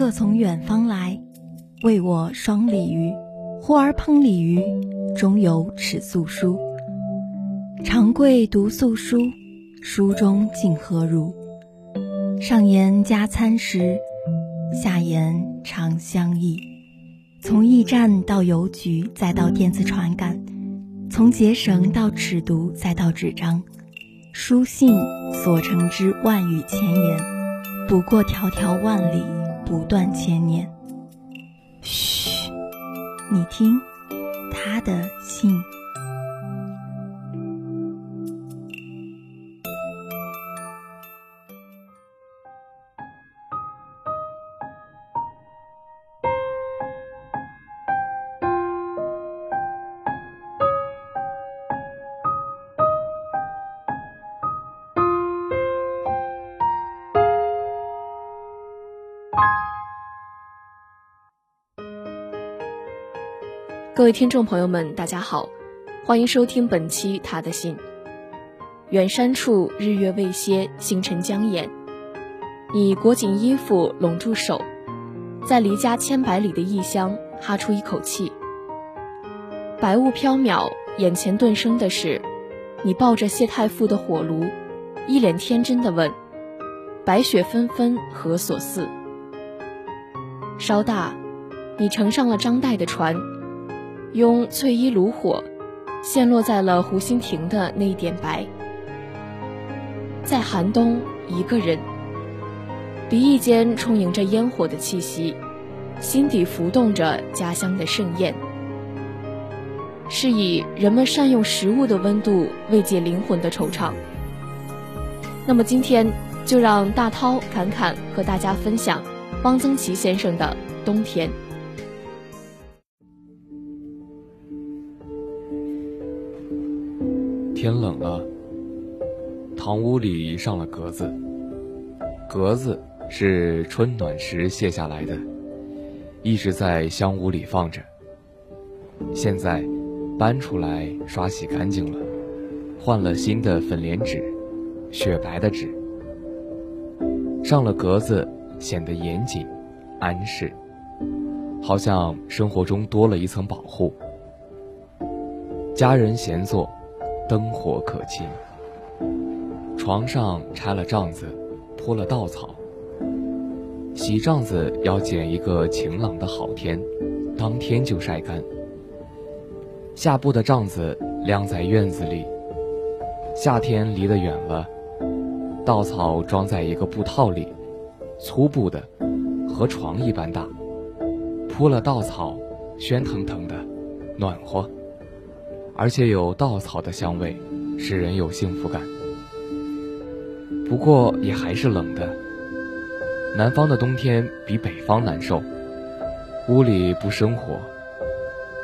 客从远方来，为我双鲤鱼。呼儿烹鲤鱼，中有尺素书。长贵读素书，书中竟何如？上言加餐食，下言长相忆。从驿站到邮局，再到电子传感；从结绳到尺牍，再到纸张。书信所成之万语千言，不过迢迢万里，不断牵念。嘘，你听，他的信。各位听众朋友们，大家好，欢迎收听本期《他的信》。远山处，日月未歇，星辰将掩。你裹紧衣服，拢住手，在离家千百里的异乡，哈出一口气。白雾飘渺，眼前顿生的是，你抱着谢太傅的火炉，一脸天真的问：“白雪纷纷，何所似？”稍大，你乘上了张岱的船。用翠衣炉火，陷落在了湖心亭的那一点白。在寒冬，一个人，鼻翼间充盈着烟火的气息，心底浮动着家乡的盛宴。是以人们善用食物的温度慰藉灵魂的惆怅。那么今天就让大涛、侃侃和大家分享汪曾祺先生的《冬天》。天冷了，堂屋里上了格子。格子是春暖时卸下来的，一直在香屋里放着。现在搬出来刷洗干净了，换了新的粉莲纸，雪白的纸。上了格子，显得严谨、安适，好像生活中多了一层保护。家人闲坐。灯火可亲，床上拆了帐子，铺了稻草。洗帐子要拣一个晴朗的好天，当天就晒干。下布的帐子晾在院子里，夏天离得远了，稻草装在一个布套里，粗布的，和床一般大，铺了稻草，喧腾腾的，暖和。而且有稻草的香味，使人有幸福感。不过也还是冷的。南方的冬天比北方难受，屋里不生火，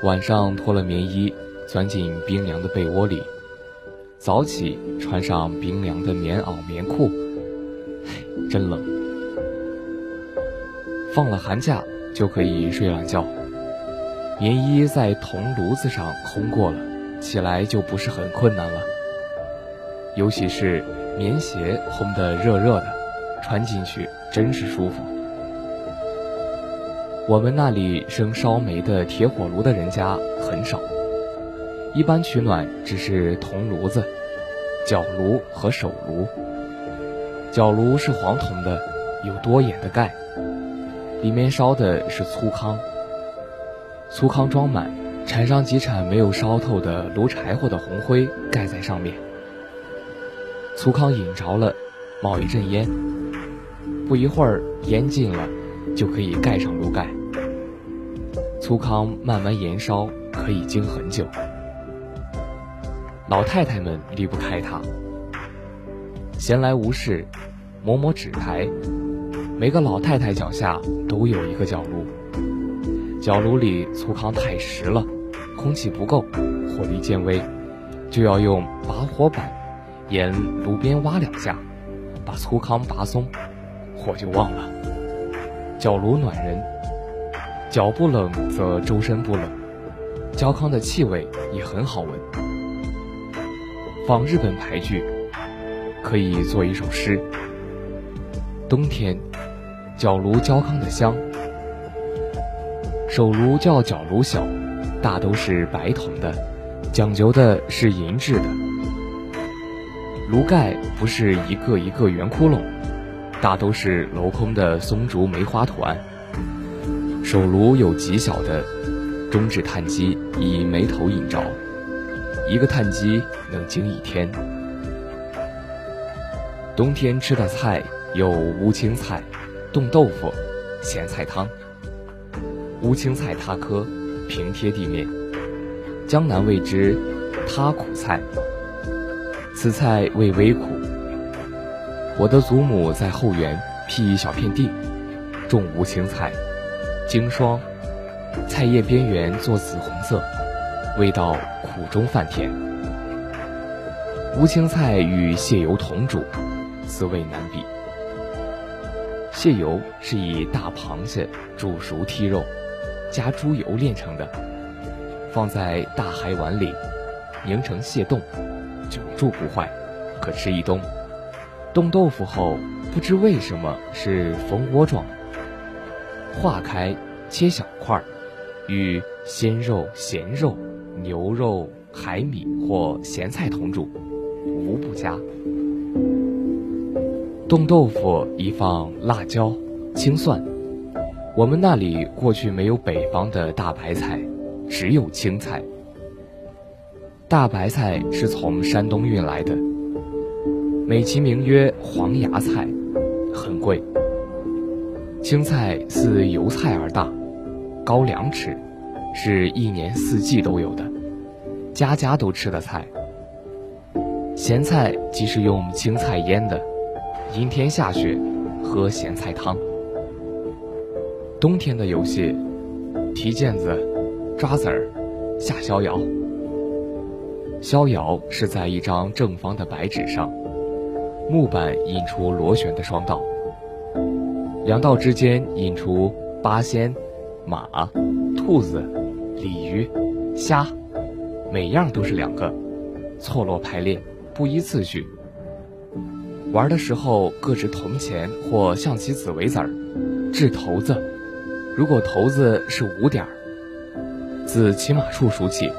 晚上脱了棉衣，钻进冰凉的被窝里，早起穿上冰凉的棉袄棉裤，真冷。放了寒假就可以睡懒觉，棉衣在铜炉子上烘过了。起来就不是很困难了，尤其是棉鞋烘得热热的，穿进去真是舒服。我们那里生烧煤的铁火炉的人家很少，一般取暖只是铜炉子、角炉和手炉。角炉是黄铜的，有多眼的盖，里面烧的是粗糠，粗糠装满。铲上几铲没有烧透的炉柴火的红灰，盖在上面。粗糠引着了，冒一阵烟。不一会儿，烟尽了，就可以盖上炉盖。粗糠慢慢燃烧，可以经很久。老太太们离不开它。闲来无事，磨磨纸台。每个老太太脚下都有一个角炉。角炉里粗糠太实了。空气不够，火力渐微，就要用拔火板沿炉边挖两下，把粗糠拔松，火就旺了。脚炉暖人，脚不冷则周身不冷，焦糠的气味也很好闻。放日本牌剧，可以做一首诗：冬天，脚炉焦糠的香。手炉叫脚炉小，大都是白铜的，讲究的是银质的。炉盖不是一个一个圆窟窿，大都是镂空的松竹梅花图案。手炉有极小的中置炭机，以煤头引着，一个炭机能经一天。冬天吃的菜有乌青菜、冻豆腐、咸菜汤。乌青菜塌棵，平贴地面，江南谓之他苦菜。此菜味微苦。我的祖母在后园辟一小片地，种无青菜。经霜，菜叶边缘作紫红色，味道苦中泛甜。无青菜与蟹油同煮，滋味难比。蟹油是以大螃蟹煮熟剔肉，加猪油炼成的，放在大海碗里，凝成蟹冻，久住不坏，可吃一冬。冻豆腐后，不知为什么是蜂窝状。化开，切小块儿，与鲜肉、咸肉、牛肉、海米或咸菜同煮，无不佳。冻豆腐宜放辣椒、青蒜。我们那里过去没有北方的大白菜，只有青菜。大白菜是从山东运来的，美其名曰黄芽菜，很贵。青菜似油菜而大，高两尺，是一年四季都有的，家家都吃的菜。咸菜即是用青菜腌的，阴天下雪，喝咸菜汤。冬天的游戏，踢毽子、抓子儿、下逍遥。逍遥是在一张正方的白纸上，木板印出螺旋的双道。两道之间引出八仙、马、兔子、鲤鱼、虾，每样都是两个，错落排列，不依次序。玩的时候各执铜钱或象棋子为子儿，掷骰子。如果骰子是五点儿，自起马处数起，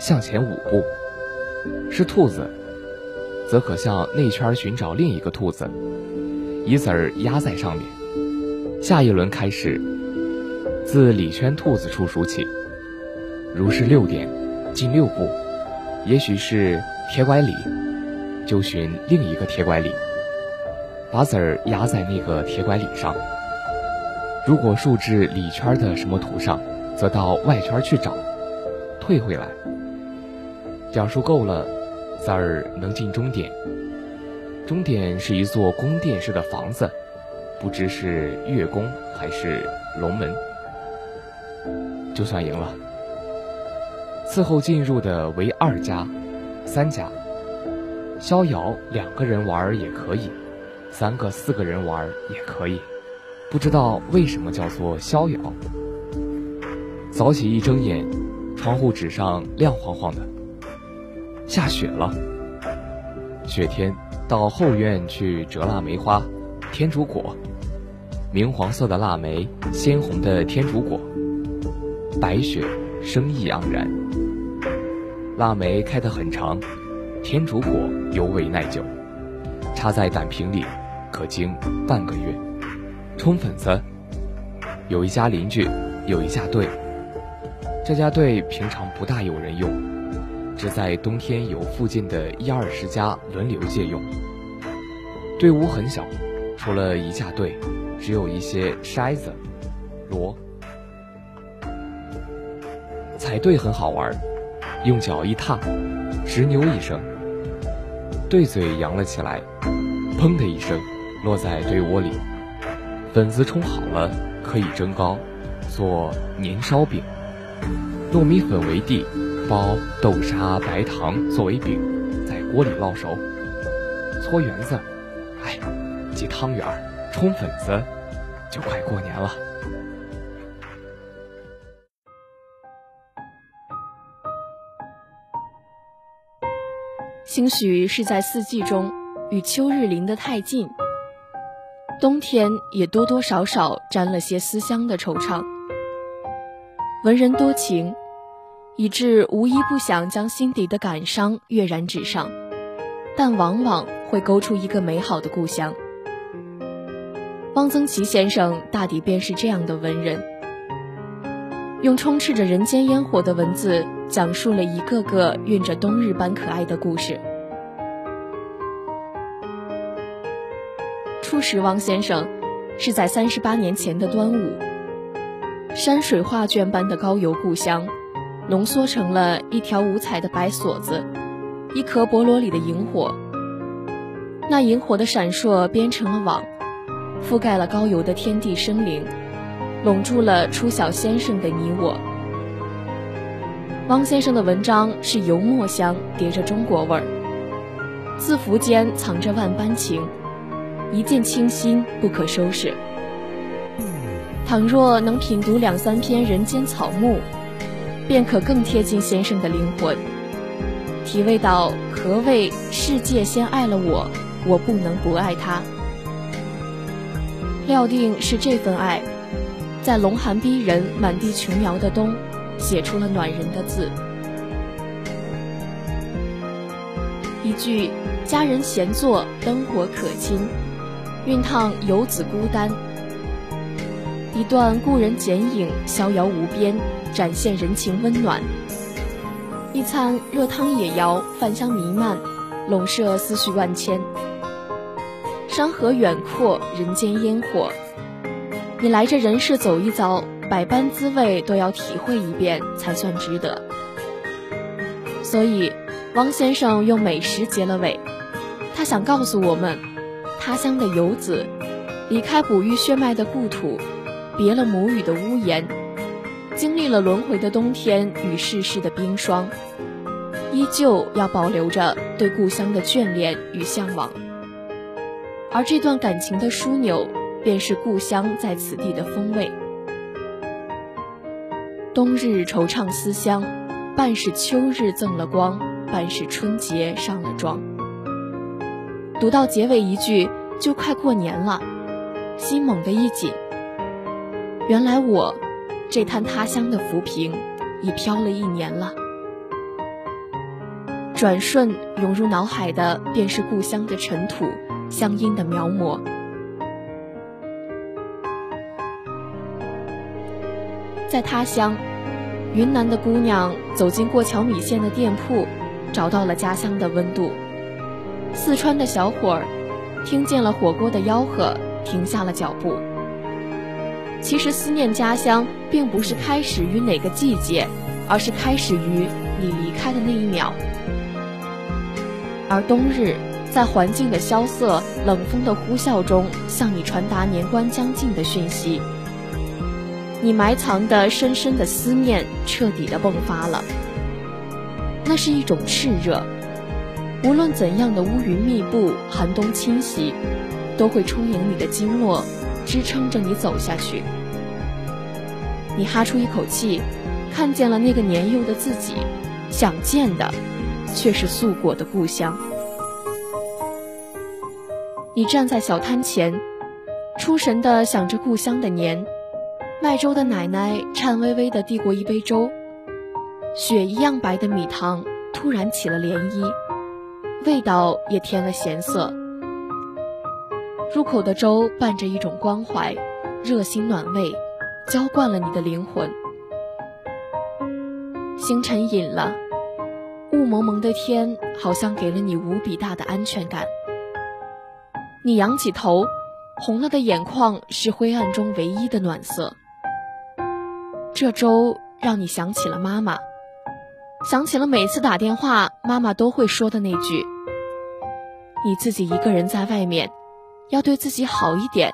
向前五步。是兔子，则可向内圈寻找另一个兔子，以子儿压在上面。下一轮开始，自里圈兔子处数起。如是六点，进六步，也许是铁拐李，就寻另一个铁拐李，把子儿压在那个铁拐李上。如果竖至里圈的什么图上，则到外圈去找，退回来。讲数够了，三儿能进终点。终点是一座宫殿式的房子。不知是月宫还是龙门，就算赢了。伺候进入的为二家、三家。逍遥两个人玩也可以，三个、四个人玩也可以。不知道为什么叫做逍遥。早起一睁眼，窗户纸上亮晃晃的，下雪了。雪天到后院去折腊梅花。天竺果，明黄色的腊梅，鲜红的天竺果，白雪生意盎然。腊梅开得很长，天竺果尤为耐久，插在胆瓶里可经半个月。冲粉子，有一家邻居有一架队，这家队平常不大有人用，只在冬天有附近的一二十家轮流借用。队伍很小。除了一架队，只有一些筛子、锣。踩队很好玩，用脚一踏，直扭一声，对嘴扬了起来，砰的一声，落在堆窝里。粉子冲好了，可以蒸糕，做年烧饼。糯米粉为地，包豆沙、白糖作为饼，在锅里烙熟，搓圆子。哎。挤汤圆儿，冲粉子，就快过年了。兴许是在四季中与秋日临得太近，冬天也多多少少沾了些思乡的惆怅。文人多情，以致无一不想将心底的感伤跃然纸上，但往往会勾出一个美好的故乡。汪曾祺先生大抵便是这样的文人，用充斥着人间烟火的文字，讲述了一个个蕴着冬日般可爱的故事。初识汪先生，是在三十八年前的端午。山水画卷般的高邮故乡，浓缩成了一条五彩的白锁子，一颗菠萝里的萤火。那萤火的闪烁编成了网，覆盖了高邮的天地生灵，笼住了初小先生的你我。汪先生的文章是油墨香叠着中国味儿，字符间藏着万般情，一见倾心不可收拾。倘若能品读两三篇人间草木，便可更贴近先生的灵魂，体味到何谓世界先爱了我，我不能不爱他。料定是这份爱，在龙寒逼人、满地琼瑶的冬，写出了暖人的字。一句“佳人闲坐，灯火可亲”，熨烫游子孤单。一段故人剪影，逍遥无边，展现人情温暖；一餐热汤野肴，饭香弥漫，笼舍思绪万千。山河远阔，人间烟火，你来这人世走一遭，百般滋味都要体会一遍才算值得。所以，汪先生用美食结了尾，他想告诉我们：他乡的游子，离开哺育血脉的故土。别了母语的屋檐，经历了轮回的冬天与世事的冰霜，依旧要保留着对故乡的眷恋与向往。而这段感情的枢纽，便是故乡在此地的风味。冬日惆怅思乡，半是秋日赠了光，半是春节上了妆。读到结尾一句“就快过年了”，心猛地一紧。原来我这滩他乡的浮萍已飘了一年了，转瞬涌入脑海的便是故乡的尘土、乡音的描摹。在他乡，云南的姑娘走进过桥米线的店铺，找到了家乡的温度；四川的小伙儿听见了火锅的吆喝，停下了脚步。其实思念家乡，并不是开始于哪个季节，而是开始于你离开的那一秒。而冬日，在环境的萧瑟、冷风的呼啸中，向你传达年关将近的讯息。你埋藏的深深的思念，彻底的迸发了。那是一种炽热，无论怎样的乌云密布、寒冬侵袭，都会充盈你的经络。支撑着你走下去。你哈出一口气，看见了那个年幼的自己，想见的却是素裹的故乡。你站在小摊前，出神的想着故乡的年。卖粥的奶奶颤巍巍的递过一杯粥，雪一样白的米汤突然起了涟漪，味道也添了咸涩。入口的粥伴着一种关怀，热心暖胃，浇灌了你的灵魂。星辰隐了，雾蒙蒙的天好像给了你无比大的安全感。你仰起头，红了的眼眶是灰暗中唯一的暖色。这粥让你想起了妈妈，想起了每次打电话妈妈都会说的那句：“你自己一个人在外面。”要对自己好一点，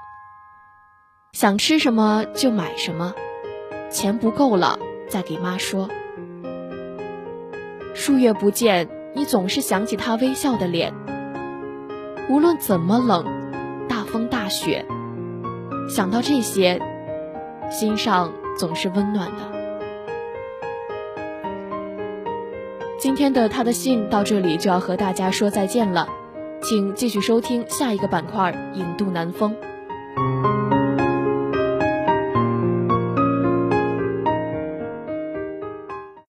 想吃什么就买什么，钱不够了再给妈说。数月不见，你总是想起他微笑的脸。无论怎么冷，大风大雪，想到这些，心上总是温暖的。今天的他的信到这里就要和大家说再见了。请继续收听下一个板块《影渡南风》。